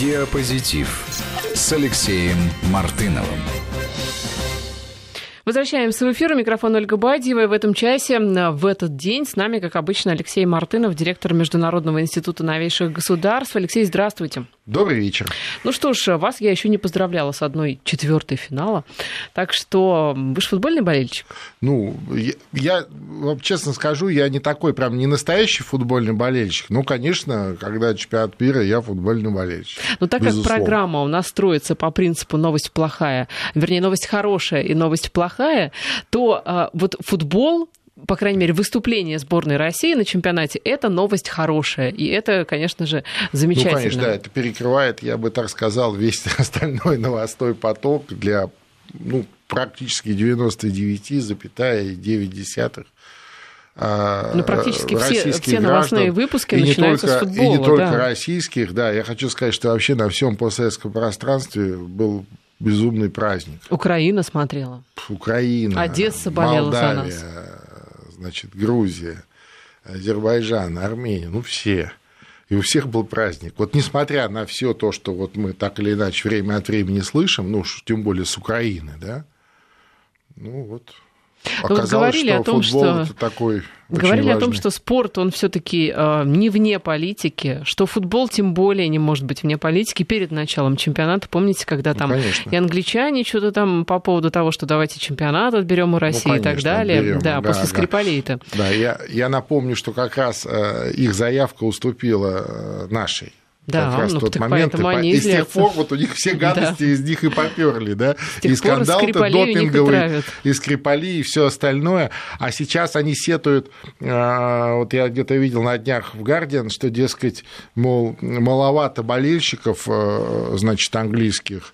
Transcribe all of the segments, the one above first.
Диапозитив с Алексеем Мартыновым. Возвращаемся в эфир. Микрофон Ольга Бадьева. В этом часе, в этот день, с нами, как обычно, Алексей Мартынов, директор Международного института новейших государств. Алексей, здравствуйте. Добрый вечер. Ну что ж, вас я еще не поздравляла с одной четвертой финала. Так что вы же футбольный болельщик? Ну, я, я честно скажу, я не такой прям не настоящий футбольный болельщик. Ну, конечно, когда чемпионат мира, я футбольный болельщик. Ну, так безусловно. как программа у нас строится по принципу новость плохая, вернее, новость хорошая и новость плохая, то а, вот футбол по крайней мере, выступление сборной России на чемпионате – это новость хорошая. И это, конечно же, замечательно. Ну, конечно, да, это перекрывает, я бы так сказал, весь остальной новостной поток для ну, практически 99,9 а, ну, практически все, все новостные выпуски и начинаются только, с футбола. И не только да. российских, да. Я хочу сказать, что вообще на всем постсоветском пространстве был безумный праздник. Украина смотрела. Украина. Одесса болела Молдавия, за нас значит, Грузия, Азербайджан, Армения, ну все. И у всех был праздник. Вот несмотря на все то, что вот мы так или иначе время от времени слышим, ну, тем более с Украины, да, ну вот ну, вот говорили что о том, что это такой говорили важный. о том, что спорт он все-таки э, не вне политики, что футбол тем более не может быть вне политики перед началом чемпионата. Помните, когда ну, там конечно. и англичане что-то там по поводу того, что давайте чемпионат отберем у России ну, конечно, и так далее. Отберем. Да, да, после да. Скрипалей-то. Да, я, я напомню, что как раз э, их заявка уступила э, нашей. Да, как раз ну, тот момент. И, они и с тех пор вот у них все гадости да. из них и поперли, да. и скандал-то допинговый, и Скрипали, и все остальное. А сейчас они сетуют, вот я где-то видел на днях в Гардиан, что, дескать, мол, маловато болельщиков, значит, английских,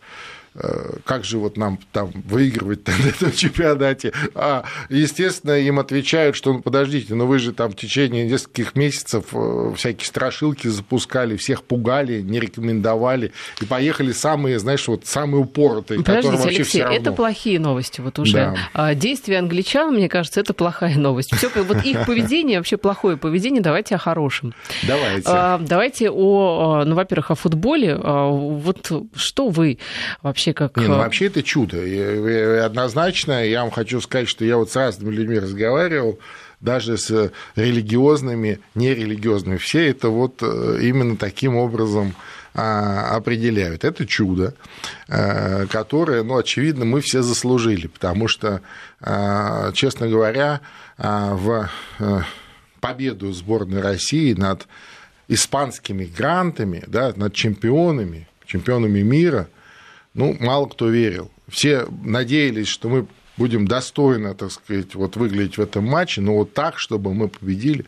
как же вот нам там выигрывать на этом чемпионате? А, естественно, им отвечают, что ну, подождите, но ну, вы же там в течение нескольких месяцев э, всякие страшилки запускали, всех пугали, не рекомендовали, и поехали самые, знаешь, вот самые упоротые, Подождите, которые вообще Алексей, все равно. это плохие новости вот уже. Да. А действия англичан, мне кажется, это плохая новость. Все, вот их поведение, вообще плохое поведение, давайте о хорошем. Давайте. А, давайте о, ну, во-первых, о футболе. А, вот что вы вообще вообще как... Не, ну, вообще это чудо. И однозначно я вам хочу сказать, что я вот с разными людьми разговаривал, даже с религиозными, нерелигиозными. Все это вот э, именно таким образом а, определяют. Это чудо, э, которое, ну, очевидно, мы все заслужили, потому что, э, честно говоря, в победу сборной России над испанскими грантами, да, над чемпионами, чемпионами мира – ну, мало кто верил. Все надеялись, что мы будем достойно, так сказать, вот выглядеть в этом матче, но вот так, чтобы мы победили.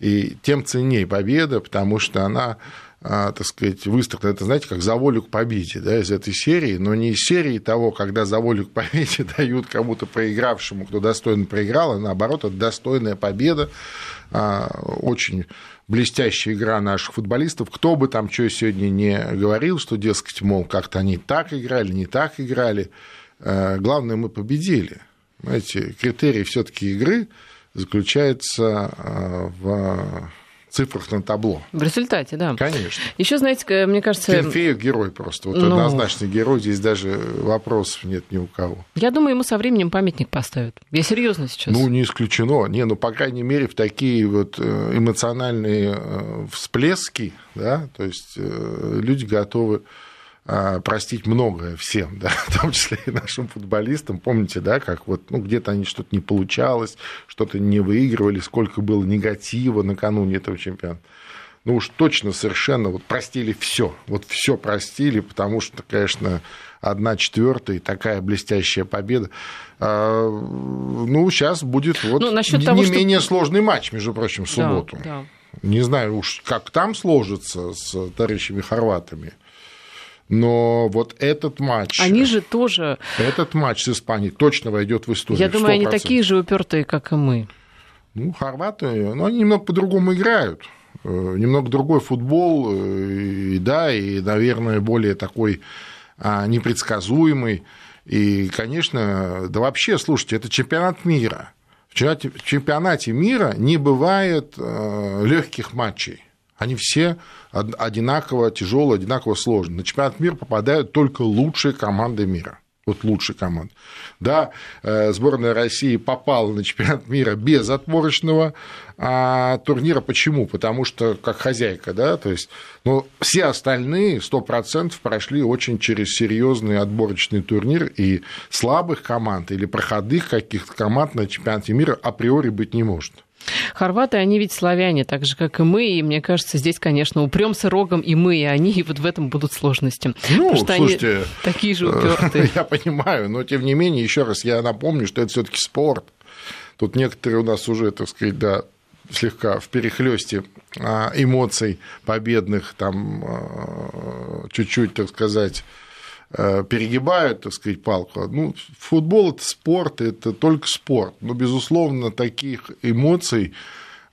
И тем ценнее победа, потому что она, а, так сказать, выстроена, это, знаете, как за волю к победе, да, из этой серии, но не из серии того, когда за волю к победе дают кому-то проигравшему, кто достойно проиграл, а наоборот, это достойная победа, а, очень блестящая игра наших футболистов. Кто бы там что сегодня не говорил, что, дескать, мол, как-то они так играли, не так играли. Э, главное, мы победили. Знаете, критерий все таки игры заключается э, в цифрах на табло. В результате, да. Конечно. Еще, знаете, мне кажется... Финфеев герой просто. Вот ну... однозначный герой. Здесь даже вопросов нет ни у кого. Я думаю, ему со временем памятник поставят. Я серьезно сейчас. Ну, не исключено. Не, ну, по крайней мере, в такие вот э, эмоциональные э, всплески, да, то есть э, люди готовы простить многое всем, да, в том числе и нашим футболистам. Помните, да, как вот ну, где-то они что-то не получалось, что-то не выигрывали, сколько было негатива накануне этого чемпионата. Ну уж точно совершенно вот простили все, вот все простили, потому что, конечно, одна четвертая такая блестящая победа. А, ну, сейчас будет вот ну, не того, менее что... сложный матч, между прочим, в субботу. Да, да. Не знаю уж, как там сложится с товарищами хорватами. Но вот этот матч... Они же тоже... Этот матч с Испанией точно войдет в историю. Я думаю, 100%. они такие же упертые, как и мы. Ну, хорваты, ну, они немного по-другому играют. Э, немного другой футбол, э, и, да, и, наверное, более такой а, непредсказуемый. И, конечно, да вообще, слушайте, это чемпионат мира. В чемпионате мира не бывает э, легких матчей Они все одинаково тяжелые, одинаково сложные. На чемпионат мира попадают только лучшие команды мира вот лучшей команд. Да, э, сборная России попала на чемпионат мира без отборочного а, турнира. Почему? Потому что как хозяйка, да, то есть, ну, все остальные 100% прошли очень через серьезный отборочный турнир, и слабых команд или проходных каких-то команд на чемпионате мира априори быть не может. Хорваты, они ведь славяне, так же, как и мы, и мне кажется, здесь, конечно, упремся рогом и мы, и они, и вот в этом будут сложности. Ну, что слушайте, они такие же упертые. Я понимаю, но тем не менее, еще раз я напомню, что это все-таки спорт. Тут некоторые у нас уже, так сказать, да, слегка в перехлесте а, эмоций победных, там а, чуть-чуть, так сказать, Э, перегибают, так сказать, палку. Ну, футбол – это спорт, это только спорт. Но, безусловно, таких эмоций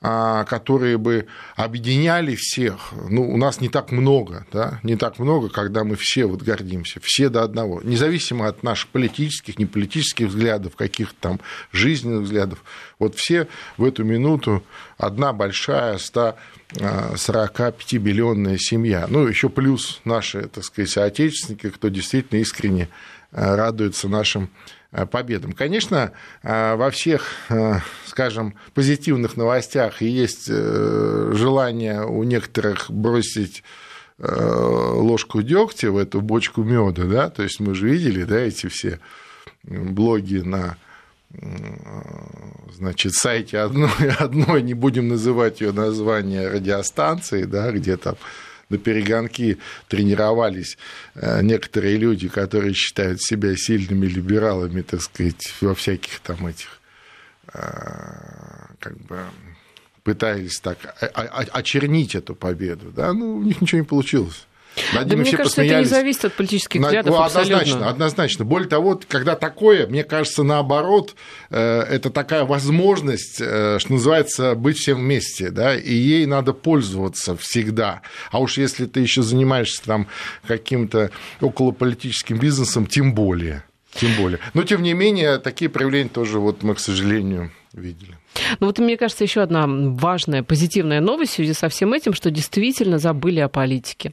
которые бы объединяли всех. Ну, у нас не так много, да, не так много, когда мы все вот гордимся, все до одного, независимо от наших политических, неполитических взглядов, каких-то там жизненных взглядов. Вот все в эту минуту одна большая 145-миллионная семья. Ну, еще плюс наши, так сказать, соотечественники, кто действительно искренне э, радуется нашим победам. Конечно, э, во всех, э, скажем, позитивных новостях есть желание у некоторых бросить ложку дегтя в эту бочку меда, да, то есть мы же видели, да, эти все блоги на значит, сайте одной, одной, не будем называть ее название радиостанции, да, где там на перегонки тренировались э, некоторые люди, которые считают себя сильными либералами, так сказать, во всяких там этих э, как бы пытались так очернить эту победу, да, ну, у них ничего не получилось. Над да мне кажется, посмеялись. это не зависит от политических взглядов ну, однозначно, абсолютно. однозначно. Более того, когда такое, мне кажется, наоборот, э, это такая возможность, э, что называется, быть всем вместе, да, и ей надо пользоваться всегда. А уж если ты еще занимаешься там каким-то околополитическим бизнесом, тем более. Тем более. Но, тем не менее, такие проявления тоже вот мы, к сожалению, видели. Ну вот мне кажется, еще одна важная позитивная новость в связи со всем этим, что действительно забыли о политике.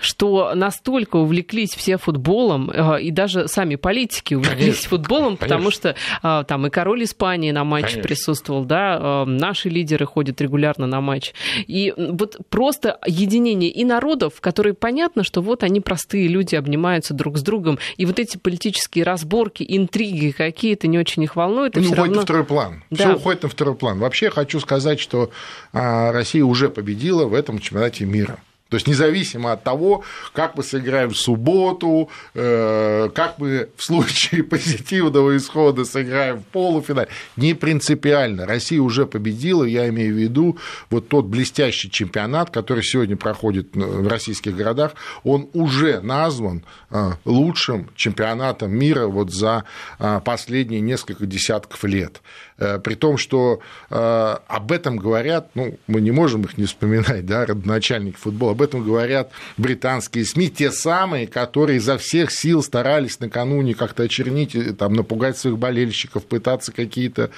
Что настолько увлеклись все футболом, э, и даже сами политики увлеклись Конечно. футболом, потому Конечно. что э, там и король Испании на матче Конечно. присутствовал, да, э, наши лидеры ходят регулярно на матч. И вот просто единение и народов, которые понятно, что вот они простые люди, обнимаются друг с другом, и вот эти политические разборки, интриги какие-то не очень их волнуют. Ну, уходит равно... на второй план. Да. Все уходит на второй второй план. Вообще хочу сказать, что а, Россия уже победила в этом чемпионате мира. То есть независимо от того, как мы сыграем в субботу, э, как мы в случае позитивного исхода сыграем в полуфинале, не принципиально. Россия уже победила, я имею в виду вот тот блестящий чемпионат, который сегодня проходит в российских городах, он уже назван э, лучшим чемпионатом мира вот за э, последние несколько десятков лет. При том, что об этом говорят, ну, мы не можем их не вспоминать, да, родоначальники футбола, этом говорят британские СМИ, те самые, которые изо всех сил старались накануне как-то очернить, э, там, напугать своих болельщиков, пытаться какие-то, э,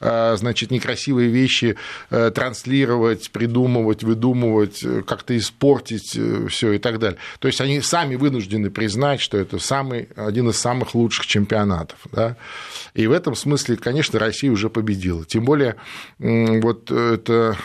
значит, некрасивые вещи э, транслировать, придумывать, выдумывать, как-то испортить все и так далее. То есть они сами вынуждены признать, что это самый, один из самых лучших чемпионатов. Да? И в этом смысле, конечно, Россия уже победила. Тем более, вот эта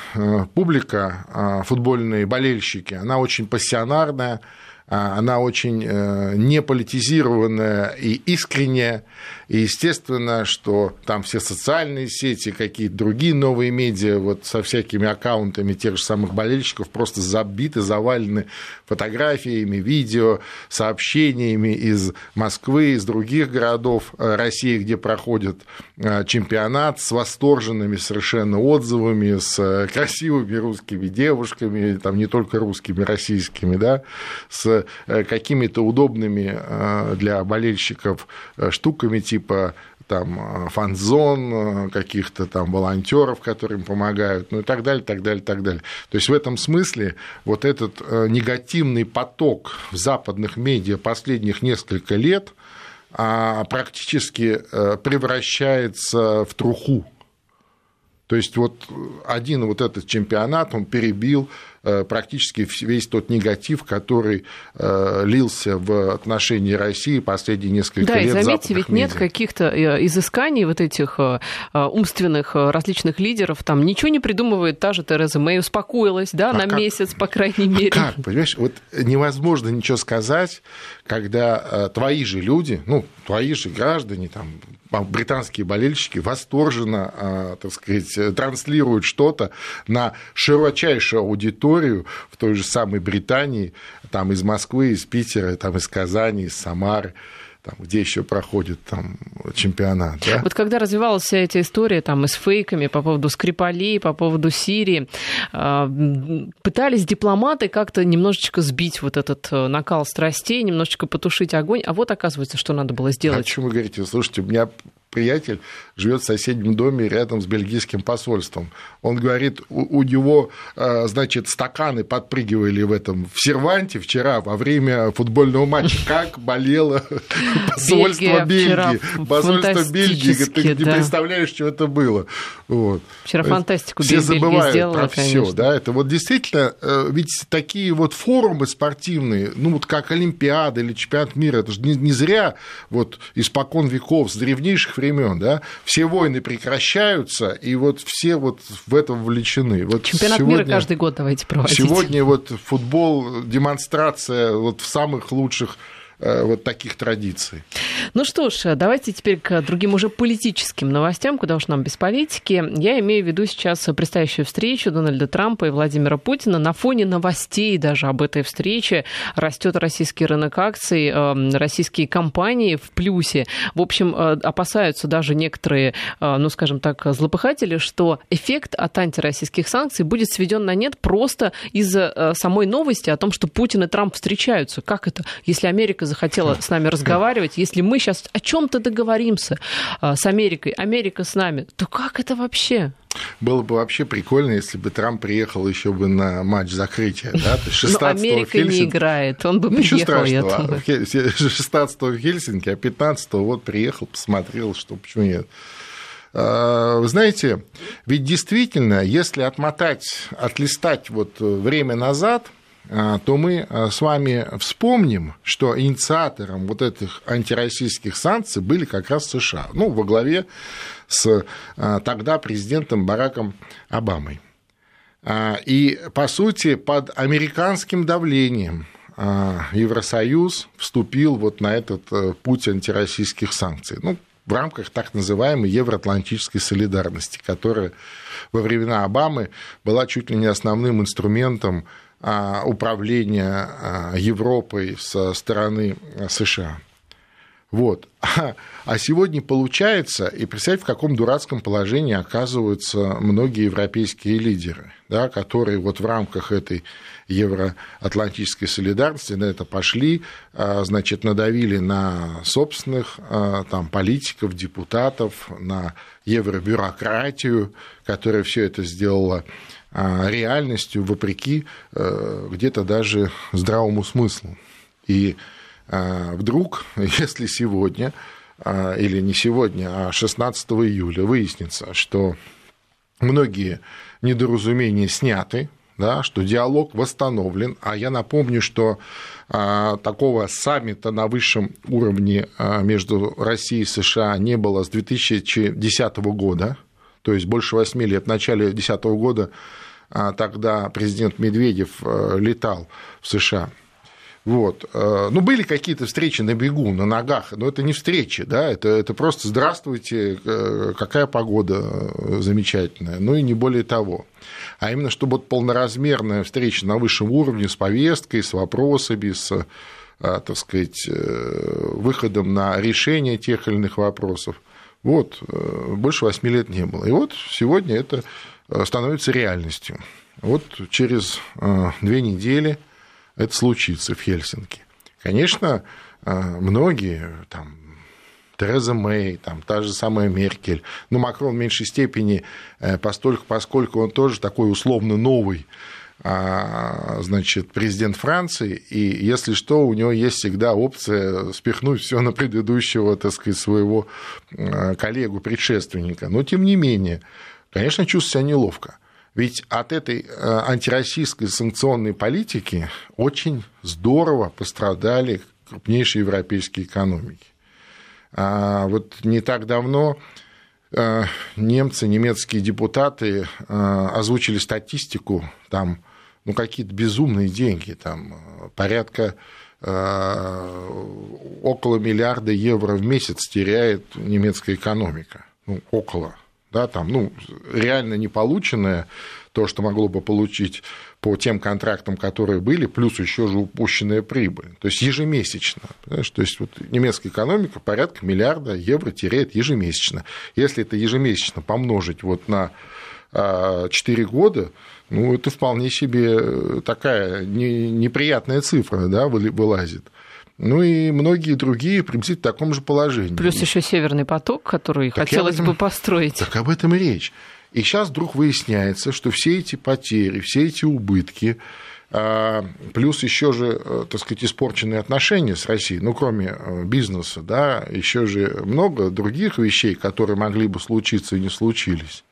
публика, футбольные болельщики, она очень пассионарная, а, она очень э, неполитизированная и искренняя, и естественно, что там все социальные сети, какие-то другие новые медиа, вот со всякими аккаунтами тех же самых болельщиков, просто забиты, завалены фотографиями, видео, сообщениями из Москвы, из других городов э, России, где проходит э, чемпионат, с восторженными совершенно отзывами, с красивыми русскими девушками, там не только русскими, российскими, да, с какими-то удобными для болельщиков штуками, типа там фан-зон, каких-то там волонтеров, которые им помогают, ну и так далее, так далее, так далее. То есть в этом смысле вот этот э, негативный поток в западных медиа последних несколько лет а, практически э, превращается в труху. То есть вот один вот этот чемпионат, он перебил практически весь тот негатив, который лился в отношении России последние несколько да, лет. Да, и заметьте, ведь медиа. нет каких-то изысканий вот этих умственных различных лидеров, там ничего не придумывает та же Тереза Мэй, успокоилась, да, а на как? месяц, по крайней мере. А как, понимаешь, вот невозможно ничего сказать, когда твои же люди, ну, твои же граждане, там, британские болельщики восторженно, а, так сказать, транслируют что-то на широчайшую аудиторию в той же самой Британии, там из Москвы, из Питера, там из Казани, из Самары там, где еще проходит там, чемпионат. Да? Вот когда развивалась вся эта история там, и с фейками по поводу Скрипалей, по поводу Сирии, а, пытались дипломаты как-то немножечко сбить вот этот э, накал страстей, немножечко потушить огонь, а вот оказывается, что надо было сделать. А о чем вы говорите? Слушайте, у меня приятель живет в соседнем доме рядом с бельгийским посольством. Он говорит, у, у него, э, значит, стаканы подпрыгивали в этом в серванте вчера во время футбольного матча. Как болело посольство Бельгии. Посольство Бельгии. Ты не представляешь, что это было. Вчера фантастику Все забывают про все. Да? Это вот действительно, э, ведь такие вот форумы спортивные, ну вот как Олимпиада или чемпионат мира, это же не зря вот испокон веков, с древнейших времен, да, все войны прекращаются, и вот все вот в это вовлечены. Вот Чемпионат сегодня, мира каждый год давайте проводить. Сегодня вот футбол, демонстрация вот в самых лучших вот таких традиций. Ну что ж, давайте теперь к другим уже политическим новостям, куда уж нам без политики. Я имею в виду сейчас предстоящую встречу Дональда Трампа и Владимира Путина. На фоне новостей даже об этой встрече растет российский рынок акций, эм, российские компании в плюсе. В общем, э, опасаются даже некоторые, э, ну скажем так, злопыхатели, что эффект от антироссийских санкций будет сведен на нет просто из-за самой новости о том, что Путин и Трамп встречаются. Как это? Если Америка Америка захотела с нами разговаривать, если мы сейчас о чем-то договоримся а, с Америкой, Америка с нами, то как это вообще? Было бы вообще прикольно, если бы Трамп приехал еще бы на матч закрытия. Да? Но Америка не играет, он бы приехал, я думаю. 16 в Хельсинки, а 15 вот приехал, посмотрел, что почему нет. А, вы знаете, ведь действительно, если отмотать, отлистать вот время назад, то мы а, с вами вспомним, что инициатором вот этих антироссийских санкций были как раз США, ну, во главе с а, тогда президентом Бараком Обамой. И, по сути, под американским давлением Евросоюз вступил вот на этот э, путь антироссийских санкций. Ну, в рамках так называемой евроатлантической солидарности, которая во времена Обамы была чуть ли не основным инструментом а, управления а, Европой со стороны США. Вот. А сегодня получается, и представьте, в каком дурацком положении оказываются многие европейские лидеры, да, которые вот в рамках этой евроатлантической солидарности на это пошли, а, значит, надавили на собственных там, политиков, депутатов, на евробюрократию, которая все это сделала а, реальностью, вопреки э, где-то даже здравому смыслу. И а, вдруг, если сегодня, а, или не сегодня, а 16 июля выяснится, что многие недоразумения сняты, да, что диалог восстановлен. А я напомню, что а, такого саммита на высшем уровне а, между Россией и США не было с 2010 года, то есть больше 8 лет. В начале 2010 года а тогда президент Медведев э, летал в США. Вот. Э, ну, были какие-то встречи на бегу, на ногах, но это не встречи, да, это, это просто здравствуйте, э, какая погода замечательная, ну и не более того. А именно, чтобы вот полноразмерная встреча на высшем уровне с повесткой, с вопросами, с, так сказать, выходом на решение тех или иных вопросов. Вот, больше восьми лет не было. И вот сегодня это Э, становится реальностью. Вот через э, две недели это случится в Хельсинки. Конечно, э, многие, там, Тереза Мэй, там, та же самая Меркель, но ну, Макрон в меньшей степени, поскольку он тоже такой условно новый значит, президент Франции, и если что, у него есть всегда опция спихнуть все на предыдущего, так сказать, своего коллегу, предшественника. Но, тем не менее, конечно, чувствую себя неловко. Ведь от этой э, антироссийской санкционной политики очень здорово пострадали крупнейшие европейские экономики. А вот не так давно немцы, немецкие депутаты э, озвучили статистику, там, ну, какие-то безумные деньги, там, порядка около миллиарда евро в месяц теряет немецкая экономика. Ну, около да, там, ну, реально не полученное, то, что могло бы получить по тем контрактам, которые были, плюс еще же упущенная прибыль. То есть ежемесячно. Понимаешь? То есть вот немецкая экономика порядка миллиарда евро теряет ежемесячно. Если это ежемесячно помножить вот на 4 а, года, ну, это вполне себе такая неприятная цифра да, вылазит. Ну и многие другие приблизительно в таком же положении. Плюс еще Северный поток, который так хотелось этом, бы построить. Так об этом и речь. И сейчас вдруг выясняется, что все эти потери, все эти убытки, а, плюс еще же, э, так сказать, испорченные отношения с Россией, ну, кроме э, бизнеса, да, еще же много других вещей, которые могли бы случиться и не случились.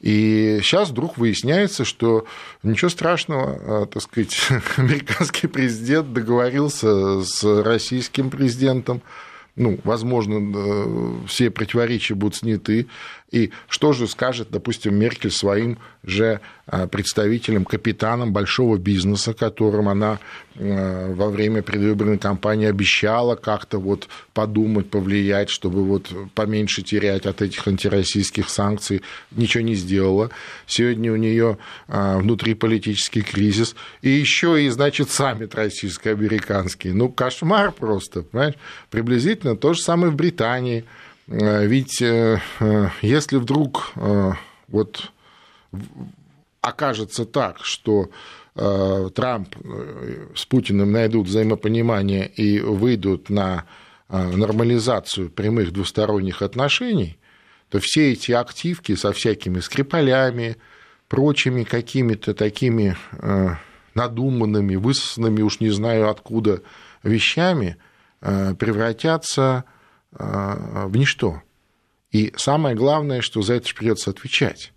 И сейчас вдруг выясняется, что ничего страшного, а, так сказать, американский президент договорился с российским президентом, ну, возможно, все противоречия будут сняты. И что же скажет, допустим, Меркель своим же а, представителям, капитанам большого бизнеса, которым она а, во время предвыборной кампании обещала как-то вот подумать, повлиять, чтобы вот поменьше терять от этих антироссийских санкций, ничего не сделала. Сегодня у нее а, внутриполитический кризис. И еще и, значит, саммит российско-американский. Ну, кошмар просто, понимаешь? Приблизительно то же самое в Британии – ведь э, э, если вдруг вот окажется так, что Трамп с Путиным найдут взаимопонимание и выйдут на нормализацию прямых двусторонних отношений, то все эти активки со всякими скрипалями, прочими какими-то такими надуманными, высосанными, уж не знаю откуда, вещами превратятся в ничто. И самое главное, что за это же придется отвечать.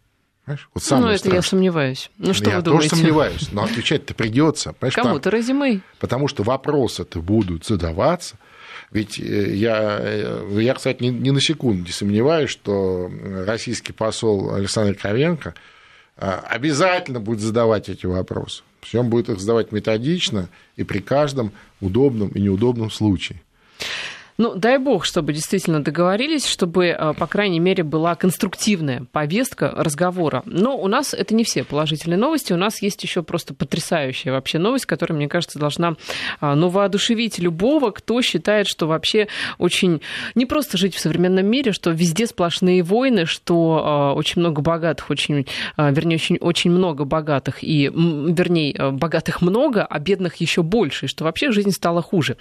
Понимаешь? Вот ну, это страшное. я сомневаюсь. Ну, что я вы думаете? Тоже сомневаюсь, но отвечать-то придется. Кому-то резюме. Потому что вопросы-то будут задаваться. Ведь э, я, э, я кстати, ни, ни на секунду не сомневаюсь, что российский посол Александр Кровенко а, обязательно будет задавать эти вопросы. Причем будет их задавать методично и при каждом удобном и неудобном случае. Ну, дай бог, чтобы действительно договорились, чтобы, э, по крайней мере, была конструктивная повестка разговора. Но у нас это не все положительные новости. У нас есть еще просто потрясающая вообще новость, которая, мне кажется, должна э, ну, воодушевить любого, кто считает, что вообще очень не просто жить в современном мире, что везде сплошные войны, что э, очень много богатых, очень, вернее, очень, очень много богатых, и, вернее, богатых много, а бедных еще больше, и что вообще жизнь стала хуже.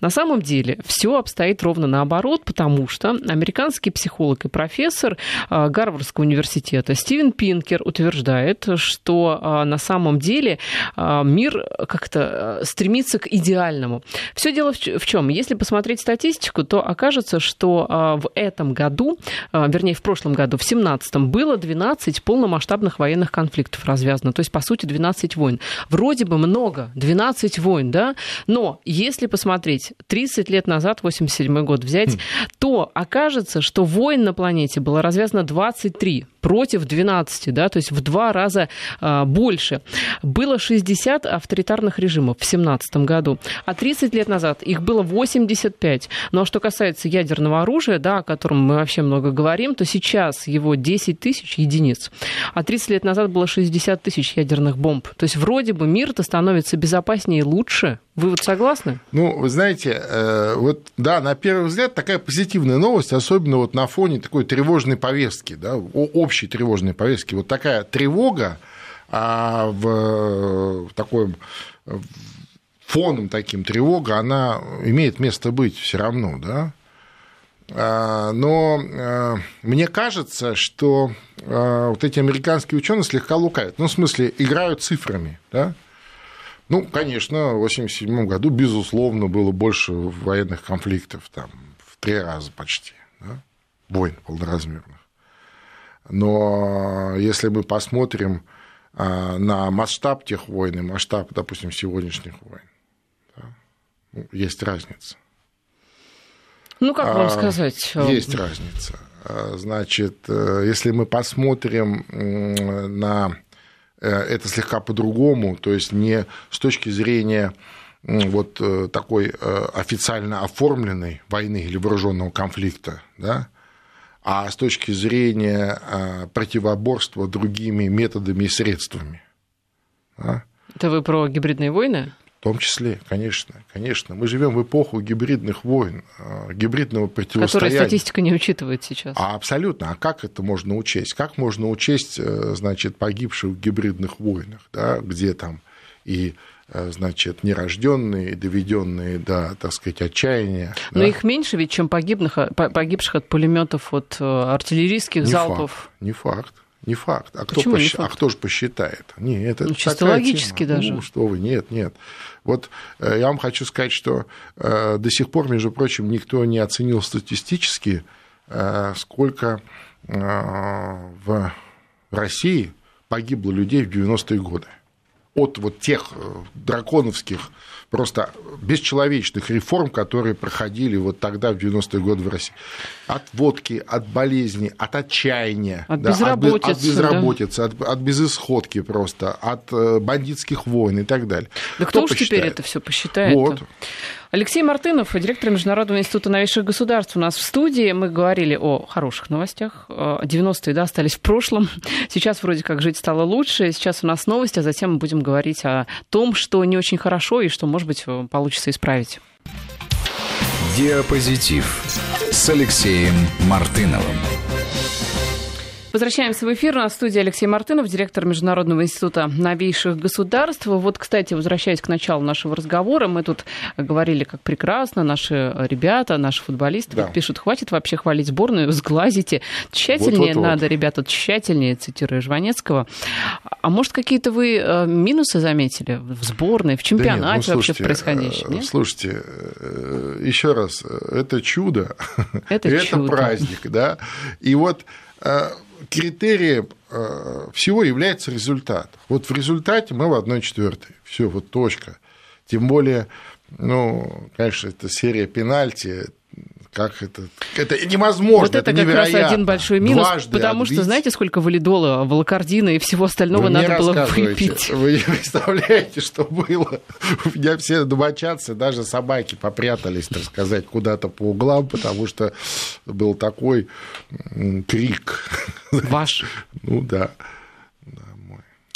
На самом деле все обстоятельства стоит ровно наоборот, потому что американский психолог и профессор а, Гарвардского университета Стивен Пинкер утверждает, что а, на самом деле а, мир как-то стремится к идеальному. Все дело в чем? Если посмотреть статистику, то окажется, что в этом году, вернее, в прошлом году, в 2017 было 12 полномасштабных военных конфликтов развязано. То есть, по сути, 12 войн. Вроде бы много, 12 войн, да? Но если посмотреть, 30 лет назад, 80 1977 год взять, то окажется, что войн на планете было развязано 23 против 12, да, то есть в два раза а, больше. Было 60 авторитарных режимов в 17 году, а 30 лет назад их было 85. Ну а что касается ядерного оружия, да, о котором мы вообще много говорим, то сейчас его 10 тысяч единиц, а 30 лет назад было 60 тысяч ядерных бомб. То есть вроде бы мир-то становится безопаснее и лучше. Вы вот согласны? Ну, вы знаете, э, вот да, на первый взгляд такая позитивная новость, особенно вот на фоне такой тревожной повестки, да, общей тревожной повестки. Вот такая тревога а в, в такой фоном таким тревога, она имеет место быть все равно, да. А, но а, мне кажется, что а, вот эти американские ученые слегка лукают. Ну, в смысле, играют цифрами, да. Ну, конечно, в 1987 году, безусловно, было больше военных конфликтов, там, в три раза почти, да? войн полноразмерных. Но если мы посмотрим на масштаб тех войн и масштаб, допустим, сегодняшних войн, да, ну, есть разница. Ну, как вам сказать? Есть разница. Значит, если мы посмотрим на это слегка по-другому, то есть не с точки зрения вот э, такой э, официально оформленной войны или вооруженного конфликта, да, а с точки зрения э, противоборства другими методами и средствами. Да. Это вы про гибридные войны? В том числе, конечно, конечно. Мы живем в эпоху гибридных войн, гибридного противостояния. Которую статистика не учитывает сейчас. А абсолютно. А как это можно учесть? Как можно учесть, значит, погибших в гибридных войнах, да, где там и Э, значит, нерожденные, доведенные до, так сказать, отчаяния. Но да. их меньше ведь, чем погибных, погибших от пулеметов, от э, артиллерийских не залпов. Факт, не факт. Не факт. А, кто, посч... а кто же посчитает? Нет, это ну, чисто логически тема. даже. Ну, что вы, нет, нет. Вот э, я вам хочу сказать, что до сих пор, между прочим, никто не оценил статистически, сколько в России погибло людей в 90-е годы от вот тех э, драконовских, просто бесчеловечных реформ, которые проходили вот тогда, в 90-е годы в России. От водки, от болезни, от отчаяния. От да, безработицы. От, от безработицы, да. от, от безысходки просто, от э, бандитских войн и так далее. Да кто, кто уж посчитает? теперь это все посчитает? Вот. Алексей Мартынов, директор Международного института новейших государств, у нас в студии. Мы говорили о хороших новостях. 90-е да, остались в прошлом. Сейчас вроде как жить стало лучше. Сейчас у нас новости, а затем мы будем говорить о том, что не очень хорошо и что, может быть, получится исправить. Диапозитив с Алексеем Мартыновым. Возвращаемся в эфир. На студии Алексей Мартынов, директор Международного института новейших государств. Вот, кстати, возвращаясь к началу нашего разговора, мы тут говорили, как прекрасно наши ребята, наши футболисты да. пишут, хватит вообще хвалить сборную, сглазите. Тщательнее вот, вот, надо, вот. ребята, тщательнее, цитируя Жванецкого. А может, какие-то вы э, минусы заметили в сборной, в чемпионате да нет, ну, вообще в происходящем? Нет? Слушайте, э, еще раз, это чудо, это, это чудо. праздник, да. И вот э, критерием э, всего является результат. Вот в результате мы в 1 четвертой. Все, вот точка. Тем более, ну, конечно, это серия пенальти, как это? Это невозможно, вот это, это как раз один большой минус, Дважды потому отбить. что знаете, сколько валидола, волокордина и всего остального вы надо было выпить. Вы не представляете, что было? У меня все домочадцы, даже собаки попрятались, так сказать, куда-то по углам, потому что был такой крик. Ваш? Ну да.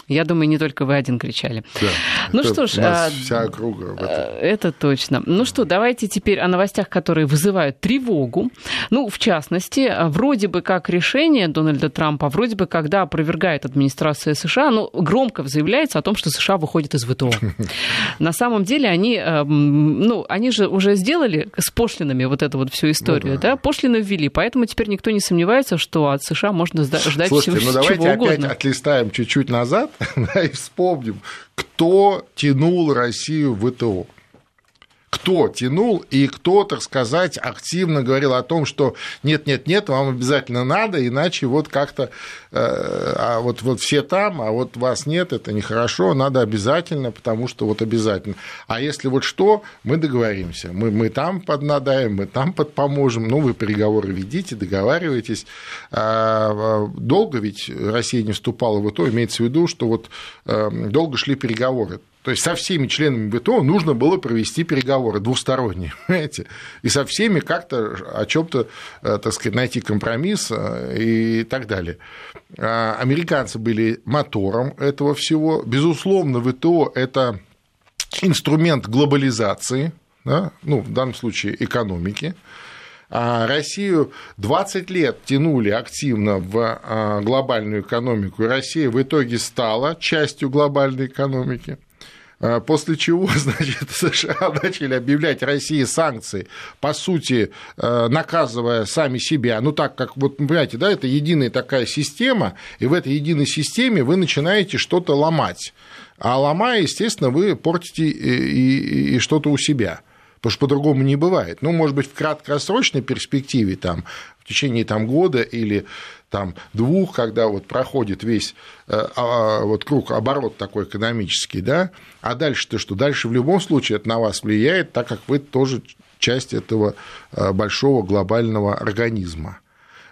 Я думаю, не только вы один кричали. Да, ну что ж, а, вся округа. Э, это точно. Ну что, давайте теперь о новостях, которые вызывают тревогу. Ну, в частности, вроде бы как решение Дональда Трампа, вроде бы когда опровергает администрация США, ну, громко заявляется о том, что США выходит из ВТО. На самом деле они, эм, ну, они же уже сделали с пошлинами вот эту вот всю историю, ну, да. да, пошлины ввели, поэтому теперь никто не сомневается, что от США можно ждать Слушайте, всего, ну, давайте чего угодно. опять отлистаем чуть-чуть назад и вспомним, кто тянул Россию в ВТО кто тянул и кто, так сказать, активно говорил о том, что нет-нет-нет, вам обязательно надо, иначе вот как-то, э, а вот, вот все там, а вот вас нет, это нехорошо, надо обязательно, потому что вот обязательно. А если вот что, мы договоримся, мы, мы там поднадаем, мы там подпоможем, ну, вы переговоры ведите, договаривайтесь. А, а долго ведь Россия не вступала в ИТО, имеется в виду, что вот э, долго шли переговоры то есть со всеми членами ВТО нужно было провести переговоры двусторонние, понимаете? И со всеми как-то о чем-то, э, так сказать, найти компромисс э, и так далее. А американцы были мотором этого всего. Безусловно, ВТО – это инструмент глобализации, да? ну, в данном случае экономики. А Россию 20 лет тянули активно в а, глобальную экономику, и Россия в итоге стала частью глобальной экономики. А, после чего, значит, США начали объявлять России санкции, по сути, э, наказывая сами себя. Ну, так как, вот, понимаете, да, это единая такая система, и в этой единой системе вы начинаете что-то ломать. А ломая, естественно, вы портите и, и, и что-то у себя потому что по-другому не бывает. Ну, может быть, в краткосрочной перспективе, там, течение там, года или там, двух, когда вот проходит весь э, а, вот круг, оборот такой экономический, да, а дальше-то что? Дальше в любом случае это на вас влияет, так как вы тоже часть этого э, большого глобального организма.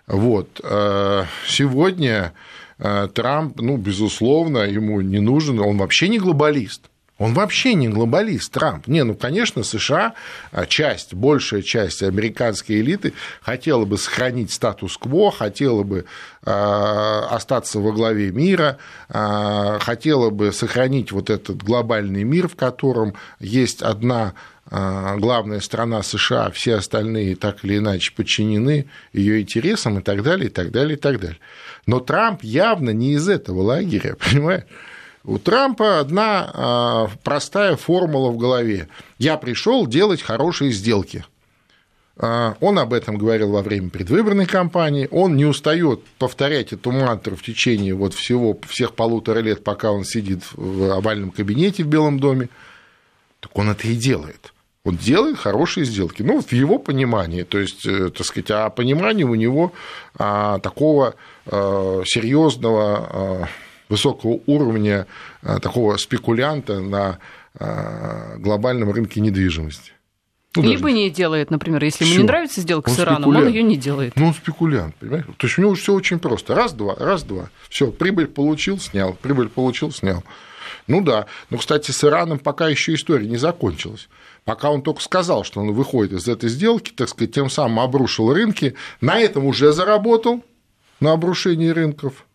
Вот. Э, сегодня Трамп, ну, безусловно, ему не нужен, он вообще не глобалист. Он вообще не глобалист, Трамп. Не, ну, конечно, США, а, часть, большая часть американской элиты хотела бы сохранить статус-кво, хотела бы а, остаться во главе мира, а, хотела бы сохранить вот этот глобальный мир, в котором есть одна главная страна США, все остальные так или иначе подчинены ее интересам и так далее, и так далее, и так далее. Но Трамп явно не из этого лагеря, понимаешь? У Трампа одна а, простая формула в голове. Я пришел делать хорошие сделки. А, он об этом говорил во время предвыборной кампании. Он не устает повторять эту мантру в течение вот всего, всех полутора лет, пока он сидит в овальном кабинете в Белом доме. Так он это и делает. Он делает хорошие сделки. Ну, в его понимании, то есть, э, так сказать, а понимание у него а, такого серьезного высокого уровня а, такого спекулянта на а, глобальном рынке недвижимости. Ну, Либо даже... не делает, например, если ему не нравится сделка он с Ираном, спекулянт. он ее не делает. Ну, он спекулянт, понимаешь? То есть у него все очень просто. Раз-два, раз-два. Все, прибыль получил, снял. Прибыль получил, снял. Ну да. Но, кстати, с Ираном пока еще история не закончилась. Пока он только сказал, что он выходит из этой сделки, так сказать, тем самым обрушил рынки, на этом уже заработал, на обрушении рынков.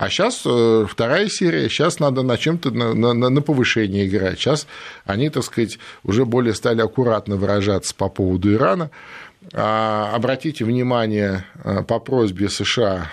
А сейчас э, вторая серия, сейчас надо на чем-то на, на, на повышение играть. Сейчас они, так сказать, уже более стали аккуратно выражаться по поводу Ирана. А, обратите внимание э, по просьбе США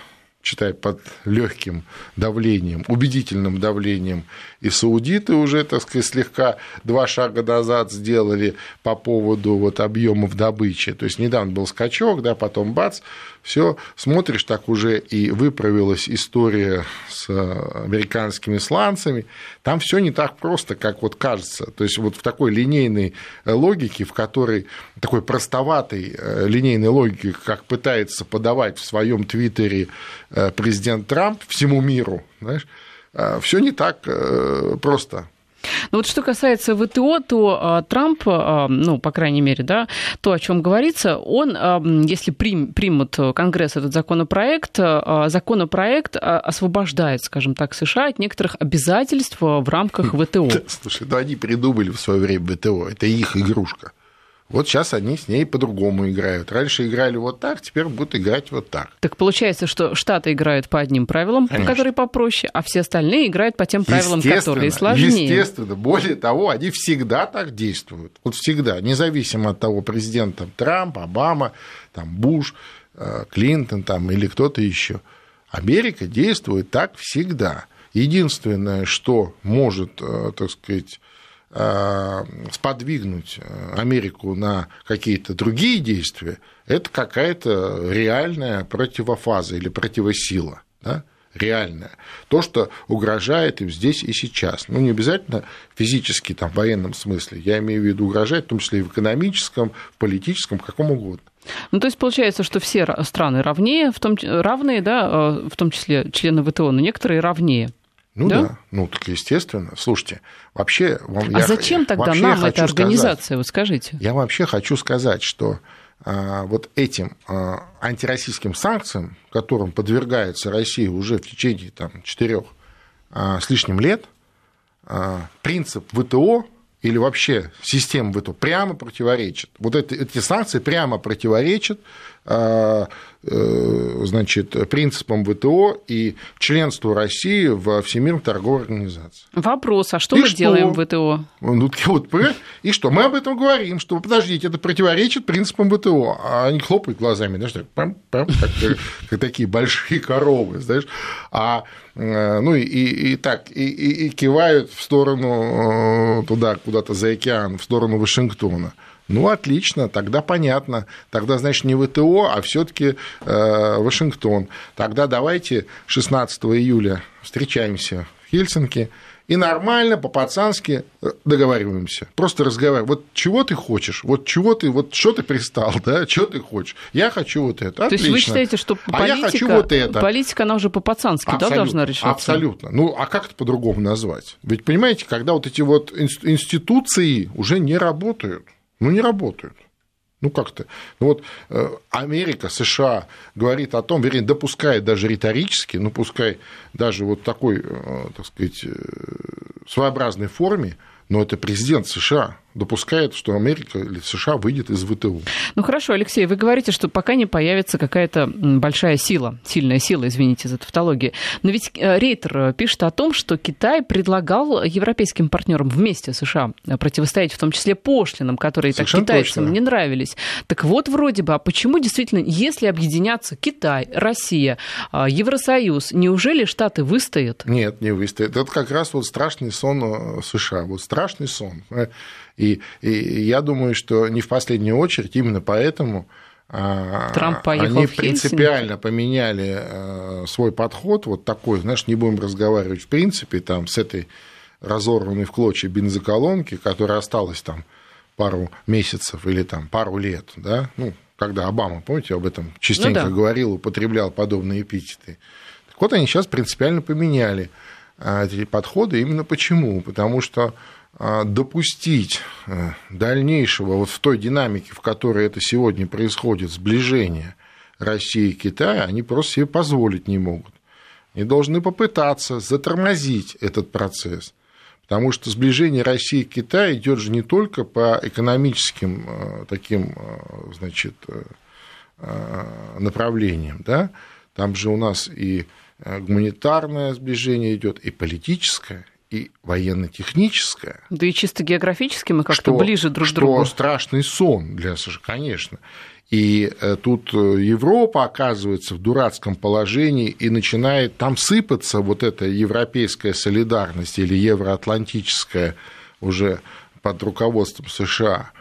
читай, под легким давлением, убедительным давлением, и саудиты уже, так сказать, слегка два шага назад сделали по поводу вот объемов добычи. То есть недавно был скачок, да, потом бац, все, смотришь, так уже и выправилась история с американскими сланцами. Там все не так просто, как вот кажется. То есть вот в такой линейной логике, в которой такой простоватой э, линейной логике, как пытается подавать в своем твиттере э, президент Трамп всему миру, знаешь, э, все не так просто. Ну вот что касается ВТО, то а, Трамп, а, ну, по крайней мере, да, то, о чем говорится, он, а, если прим, примут Конгресс этот законопроект, законопроект освобождает, скажем так, США от некоторых обязательств в рамках ВТО. Слушай, ну они придумали в свое время ВТО, это их игрушка. Вот сейчас они с ней по-другому играют. Раньше играли вот так, теперь будут играть вот так. Так получается, что Штаты играют по одним правилам, Конечно. которые попроще, а все остальные играют по тем правилам, которые сложнее. Естественно. Более того, они всегда так действуют. Вот всегда. Независимо от того, президент там, Трамп, Обама, там, Буш, э, Клинтон там, или кто-то еще. Америка действует так всегда. Единственное, что может, э, так сказать, сподвигнуть э, Америку на какие-то другие действия, это какая-то реальная противофаза или противосила. Да? реальная. То, что угрожает им здесь и сейчас. Ну, не обязательно физически, там, в военном смысле. Я имею в виду угрожает, в том числе и в экономическом, в политическом, каком угодно. Ну, то есть получается, что все страны равнее, в том, равные, да, э, в том числе члены ВТО, но некоторые равнее. Ну да? да, ну так естественно. Слушайте, вообще... А я, зачем тогда нам эта организация, сказать, вот скажите? Я вообще хочу сказать, что а, вот этим а, антироссийским санкциям, которым подвергается Россия уже в течение там, четырех а, с лишним лет, принцип ВТО или вообще система ВТО прямо противоречит. Вот эти, эти санкции прямо противоречат значит, принципам ВТО и членству России в Всемирной торговой организации. Вопрос, а что и мы что? делаем в ВТО? Ну, вот, и что? Мы об этом говорим, что, подождите, это противоречит принципам ВТО. А они хлопают глазами, знаешь, пам, пам, как, как такие большие коровы, знаешь. А, э, ну, и, и, так, и, и, и кивают в сторону э, туда, куда-то за океан, в сторону Вашингтона. Ну, отлично, тогда понятно. Тогда, значит, не ВТО, а все таки э, Вашингтон. Тогда давайте 16 июля встречаемся в Хельсинки и нормально, по-пацански э, договариваемся. Просто разговариваем. Вот чего ты хочешь? Вот чего ты, вот что ты пристал, да? Чего ты хочешь? Я хочу вот это. Отлично. То есть вы считаете, что политика, а я хочу вот это. политика, она уже по-пацански, да, должна решаться? Абсолютно. Ну, а как это по-другому назвать? Ведь, понимаете, когда вот эти вот институции уже не работают, ну, не работают. Ну как-то. Ну вот э, Америка, США говорит о том, вернее, допускает даже риторически, ну пускай даже вот такой, э, так сказать, э, своеобразной форме, но это президент США допускает, что Америка или США выйдет из ВТУ. Ну хорошо, Алексей, вы говорите, что пока не появится какая-то большая сила, сильная сила, извините за тавтологию. Но ведь э, Рейтер пишет о том, что Китай предлагал европейским партнерам вместе с США противостоять в том числе пошлинам, которые так китайцам точно. не нравились. Так вот, вроде бы, а почему действительно, если объединятся Китай, Россия, Евросоюз, неужели Штаты выстоят? Нет, не выстоят. Это как раз вот страшный сон э, США. Вот страшный сон. И, и я думаю, что не в последнюю очередь именно поэтому а, Трамп поехал они в принципиально поменяли э, свой подход, вот такой, знаешь, не будем разговаривать в принципе там с этой разорванной в клочья бензоколонки, которая осталась там пару месяцев или там пару лет, да, ну, когда Обама, помните, об этом частенько ну, да. говорил, употреблял подобные эпитеты. Так вот, они сейчас принципиально поменяли а, эти подходы. Именно почему? Потому что допустить э, дальнейшего вот в той динамике, в которой это сегодня происходит, сближение России и Китая, они просто себе позволить не могут. Они должны попытаться затормозить этот процесс. Потому что сближение России и Китая идет же не только по экономическим э, таким, э, значит, направлениям, да? там же у нас и гуманитарное сближение идет, и политическое, и военно-техническое. Да и чисто географически мы как-то ближе друг к другу. Что страшный сон для США, конечно. И э, тут э, Европа оказывается в дурацком положении и начинает там сыпаться вот эта европейская солидарность или евроатлантическая уже под руководством США.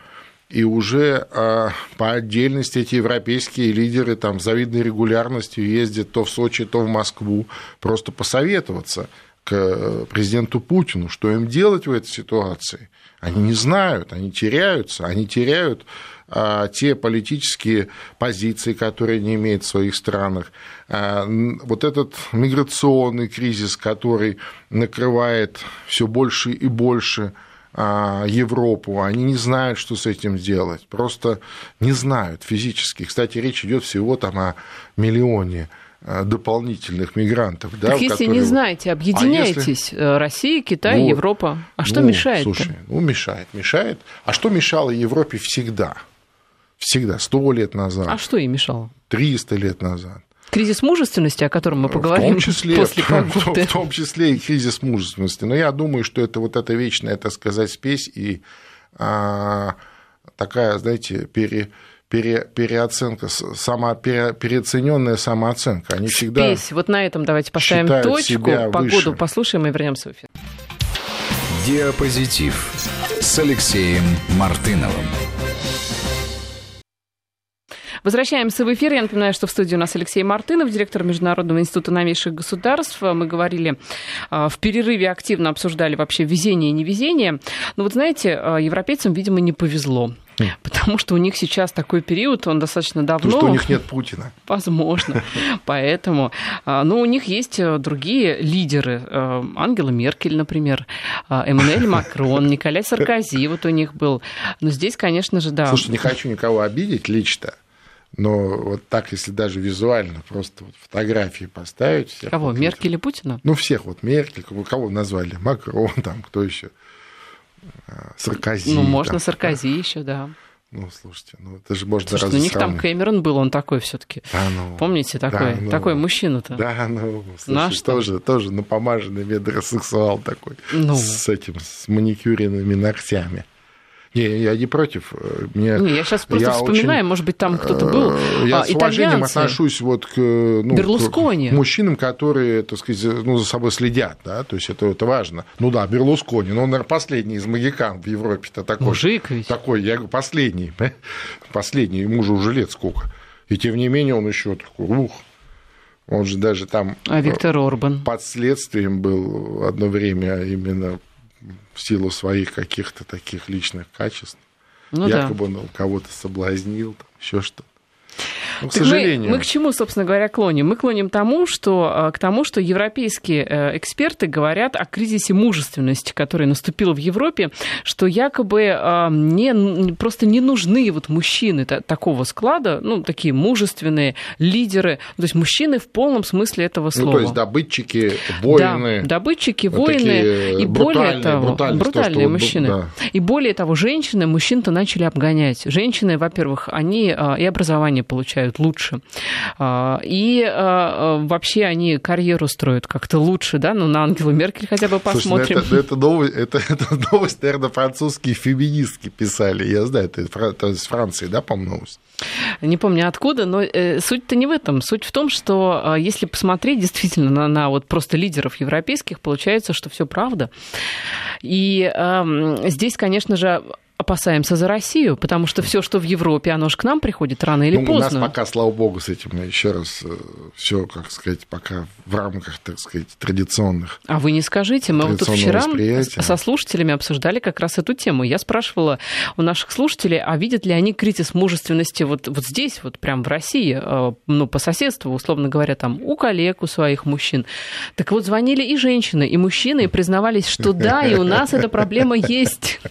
И уже э, по отдельности эти европейские лидеры там с завидной регулярностью ездят то в Сочи, то в Москву просто посоветоваться – к президенту Путину, что им делать в этой ситуации. Они не знают, они теряются, они теряют а, те политические позиции, которые они имеют в своих странах. А, вот этот миграционный кризис, который накрывает все больше и больше а, Европу, они не знают, что с этим делать, просто не знают физически. Кстати, речь идет всего там о миллионе Э, дополнительных мигрантов. Так да, если которые... не знаете, объединяйтесь. А если... Э, Россия, Китай, ну, Европа. А что ну, мешает? Слушай, ну мешает, мешает. А что мешало Европе всегда? Всегда, сто лет назад. А что ей мешало? Триста лет назад. Кризис мужественности, о котором мы поговорим в том числе, после погоды. В, в том числе и кризис мужественности. Но я думаю, что это вот эта вечная, так сказать, спесь и а, такая, знаете, пере, пере, переоценка, сама, пере, переоцененная самооценка. Они всегда Спесь. Вот на этом давайте поставим точку, погоду выше. послушаем и вернемся в эфир. Диапозитив с Алексеем Мартыновым. Возвращаемся в эфир. Я напоминаю, что в студии у нас Алексей Мартынов, директор Международного института новейших государств. Мы говорили а, в перерыве, активно обсуждали вообще везение и невезение. Но вот знаете, а, европейцам, видимо, не повезло. Потому что у них сейчас такой период, он достаточно давно. Потому что у них нет Путина. Возможно. Поэтому. А, но у них есть э, другие лидеры. Э, Ангела Меркель, например, Эммануэль Макрон, Николай Саркози вот у них был. Но здесь, конечно же, да. Слушай, не хочу никого обидеть лично. Но вот так, если даже визуально просто вот фотографии поставить... Всех кого, вот Меркель или Путина? Ну, всех вот Меркель, кого назвали, Макрон, там, кто еще, Саркози. Ну, можно там, Саркози да. еще, да. Ну, слушайте, ну это же можно Слушайте, ну, у них сравнить. там Кэмерон был, он такой все таки да, ну, Помните, такой, да, ну, такой мужчина-то? Да, ну, слушай, ну, тоже, тоже напомаженный метросексуал такой, ну. с этим, с маникюренными ногтями. Не, я не против. Мне, не, я сейчас просто я вспоминаю, очень, может быть, там кто-то был. Э, я а, с уважением отношусь вот к, ну, Берлускони. к мужчинам, которые, так сказать, ну, за собой следят, да, то есть это, это важно. Ну да, Берлускони, но он, наверное, последний из магикан в Европе-то такой. Мужик ведь. Такой, я говорю, последний, последний, ему же уже лет сколько. И тем не менее он еще такой, ух, Он же даже там... А Виктор Орбан? Под следствием был одно время именно в силу своих каких-то таких личных качеств. Ну, Якобы да. он кого-то соблазнил, еще что-то. Ну, к сожалению. Мы, мы к чему, собственно говоря, клоним? Мы клоним тому, что, э, к тому, что европейские э, эксперты говорят о кризисе мужественности, который наступил в Европе, что якобы э, не, просто не нужны вот мужчины такого склада, ну, такие мужественные лидеры, то есть мужчины в полном смысле этого слова. Ну, то есть добытчики, воины. Да, добытчики, воины, и более того, брутальные то, мужчины. Да. И более того, женщины мужчин-то начали обгонять. Женщины, во-первых, они и образование получают играют лучше. А, и а, а, вообще они карьеру строят как-то лучше, да? Ну, на Ангелу Меркель хотя бы посмотрим. Слушай, ну это, это, новость, это, это новость, наверное, французские феминистки писали. Я знаю, это, это из Франции, да, по-моему, новость? Не помню откуда, но э, суть-то не в этом. Суть в том, что если посмотреть действительно на, на вот просто лидеров европейских, получается, что все правда. И э, здесь, конечно же, опасаемся за Россию, потому что все, что в Европе, оно же к нам приходит рано или ну, поздно. У нас пока, слава богу, с этим еще раз э, все, как сказать, пока в рамках, так сказать, традиционных. А вы не скажите, мы вот тут вчера со слушателями обсуждали как раз эту тему. Я спрашивала у наших слушателей, а видят ли они кризис мужественности вот, вот здесь, вот прям в России, э, ну, по соседству, условно говоря, там, у коллег, у своих мужчин. Так вот, звонили и женщины, и мужчины, и признавались, что да, и у нас эта проблема есть.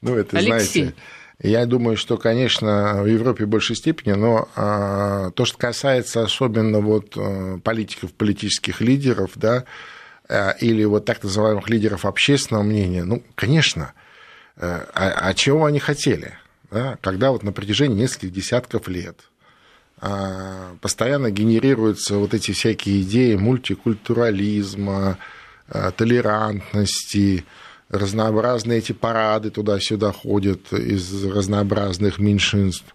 Ну, это, Алексей. знаете, я думаю, что, конечно, в Европе в большей степени, но а, то, что касается особенно вот а, политиков, политических лидеров, да, а, или вот так называемых лидеров общественного мнения, ну, конечно, а, а чего они хотели? Да? Когда вот на протяжении нескольких десятков лет а, постоянно генерируются вот эти всякие идеи мультикультурализма, толерантности, разнообразные эти парады туда-сюда ходят из разнообразных меньшинств.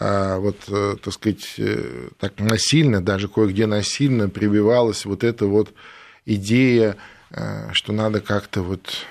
А вот, э, так сказать, э, так насильно, даже кое-где насильно прибивалась вот эта вот идея, э, что надо как-то вот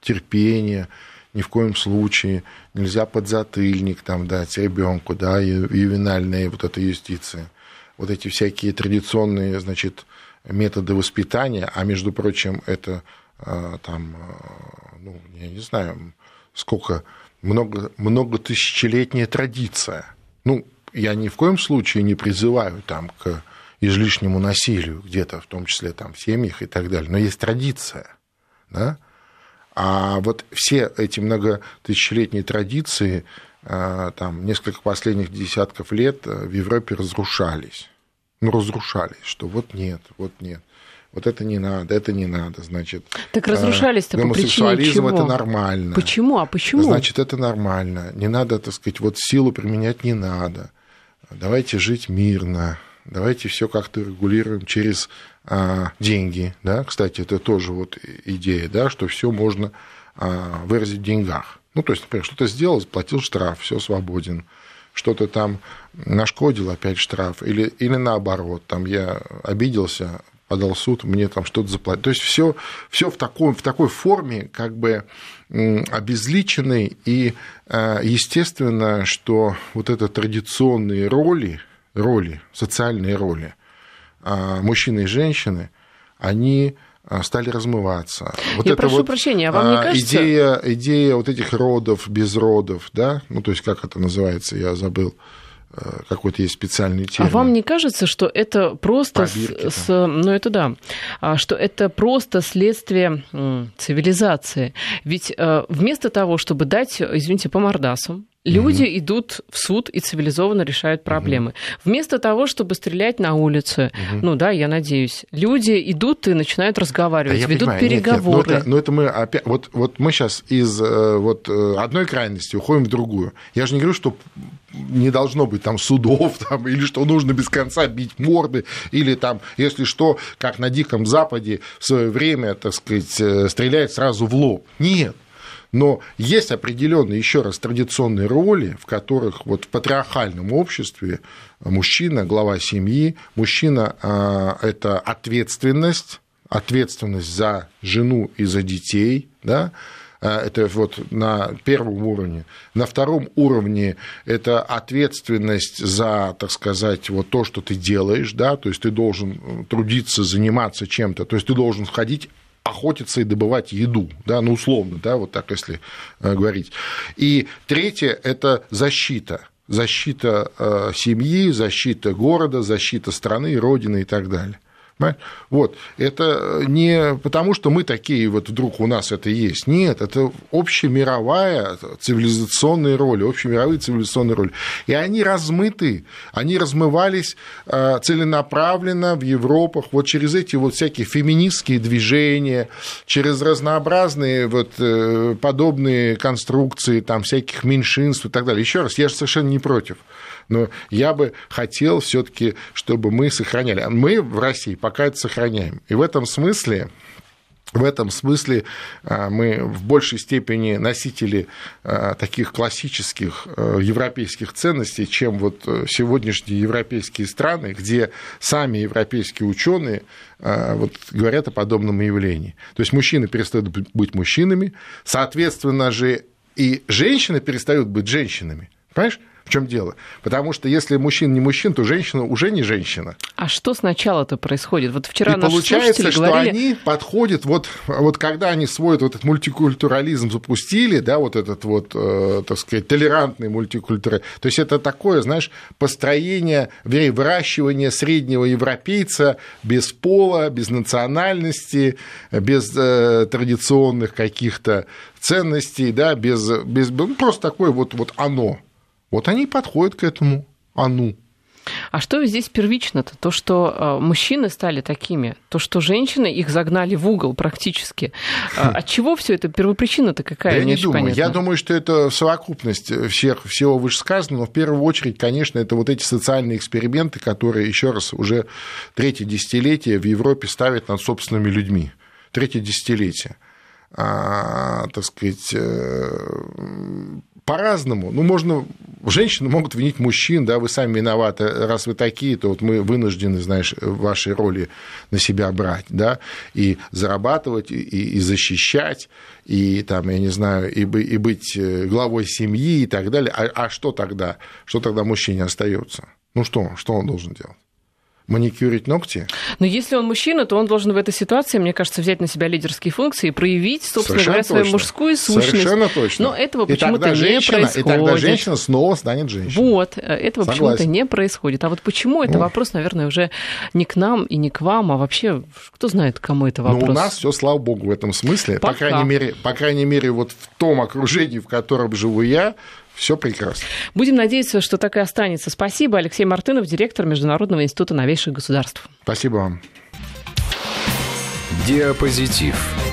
терпение, ни в коем случае нельзя подзатыльник там дать ребенку, да, ювенальная вот эта юстиция. Вот эти всякие традиционные, значит, методы воспитания, а между прочим, это а, там, а, ну, я не знаю, сколько, много, много тысячелетняя традиция. Ну, я ни в коем случае не призываю там к излишнему насилию где-то, в том числе там в семьях и так далее, но есть традиция, да? А вот все эти многотысячелетние традиции, а, там, несколько последних десятков лет в Европе разрушались ну, разрушались, что вот нет, вот нет. Вот это не надо, это не надо, значит. Так разрушались-то по причине чего? это нормально. Почему? А почему? Значит, это нормально. Не надо, так сказать, вот силу применять не надо. Давайте жить мирно. Давайте все как-то регулируем через а, деньги. Да? Кстати, это тоже вот идея, да, что все можно а, выразить в деньгах. Ну, то есть, например, что-то сделал, заплатил штраф, все свободен что-то там нашкодил, опять штраф, или, или наоборот, там я обиделся, подал суд, мне там что-то заплатили. То есть все, все в, таком, в такой форме как бы обезличенной, и э, естественно, что вот это традиционные роли, роли, социальные роли а, мужчины и женщины, они стали размываться. Вот Я прошу вот прощения, а вам не кажется... Идея, идея вот этих родов, без родов, да, ну, то есть, как это называется, я забыл, э, какой-то есть специальный термин. А вам не кажется, что это просто, Пробирки, с, с, ну это да, а что это просто следствие цивилизации? Ведь э, вместо того, чтобы дать, извините, по мордасам, Люди угу. идут в суд и цивилизованно решают проблемы. Угу. Вместо того, чтобы стрелять на улице, угу. ну да, я надеюсь, люди идут и начинают разговаривать, да, ведут понимаю. переговоры. Нет, нет, но, это, но это мы опять, вот, вот мы сейчас из э, вот, э, одной крайности уходим в другую. Я же не говорю, что не должно быть там судов, там, или что нужно без конца бить морды, или там, если что, как на Диком Западе в свое время, так сказать, э, стрелять сразу в лоб. Нет. Но есть определенные, еще раз, традиционные роли, в которых вот в патриархальном обществе мужчина, глава семьи, мужчина а, – это ответственность, ответственность за жену и за детей, да, это вот на первом уровне. На втором уровне это ответственность за, так сказать, вот то, что ты делаешь, да, то есть ты должен трудиться, заниматься чем-то, то есть ты должен входить охотиться и добывать еду, да, ну, условно, да, вот так, если э, говорить. И третье – это защита – защита э, семьи, защита города, защита страны, родины и так далее. Вот, это не потому, что мы такие, вот вдруг у нас это есть. Нет, это общемировая цивилизационная роль, общемировые цивилизационные роли. И они размыты, они размывались э, целенаправленно в Европах вот через эти вот всякие феминистские движения, через разнообразные вот э, подобные конструкции там всяких меньшинств и так далее. Еще раз, я же совершенно не против но я бы хотел все-таки, чтобы мы сохраняли. Мы в России пока это сохраняем. И в этом смысле в этом смысле а, мы в большей степени носители а, таких классических а, европейских ценностей, чем вот сегодняшние европейские страны, где сами европейские ученые вот говорят о подобном явлении. То есть мужчины перестают быть мужчинами, соответственно же и женщины перестают быть женщинами. Понимаешь? В чем дело? Потому что если мужчина не мужчина, то женщина уже не женщина. А что сначала-то происходит? Вот вчера И получается, что говорили... они подходят, вот, вот когда они свой вот этот мультикультурализм запустили, да, вот этот вот, э, так сказать, толерантный мультикультурализм, то есть это такое, знаешь, построение, вернее, выращивание среднего европейца без пола, без национальности, без э, традиционных каких-то ценностей, да, без, без ну, просто такое вот, вот оно. Вот они подходят к этому а ну. А что здесь первично-то? То, что э, мужчины стали такими, то, что женщины их загнали в угол практически. А от чего все это? Первопричина-то какая? Да я не думаю. Понятно. Я думаю, что это совокупность всех, всего вышесказанного. Но в первую очередь, конечно, это вот эти социальные эксперименты, которые, еще раз, уже третье десятилетие в Европе ставят над собственными людьми. Третье десятилетие. А, так сказать, э, по-разному. Ну, можно... Женщины могут винить мужчин, да, вы сами виноваты, раз вы такие, то вот мы вынуждены, знаешь, вашей роли на себя брать, да, и зарабатывать, и, и защищать, и там, я не знаю, и, и быть э, главой семьи и так далее. А, а что тогда? Что тогда мужчине остается? Ну что, что он должен делать? Маникюрить ногти. Но если он мужчина, то он должен в этой ситуации, мне кажется, взять на себя лидерские функции и проявить, собственно Совершенно говоря, свою мужскую сущность. Совершенно точно. Но этого почему-то не происходит. И тогда женщина снова станет женщиной. Вот, э, этого почему-то не происходит. А вот почему, это ну. вопрос, наверное, уже не к нам и не к вам, а вообще, кто знает, кому это вопрос. Но у нас все, слава богу, в этом смысле. Пока. По крайней мере, по крайней мере, вот в том окружении, в котором живу я, все прекрасно. Будем надеяться, что так и останется. Спасибо. Алексей Мартынов, директор Международного института новейших государств. Спасибо вам. Диапозитив.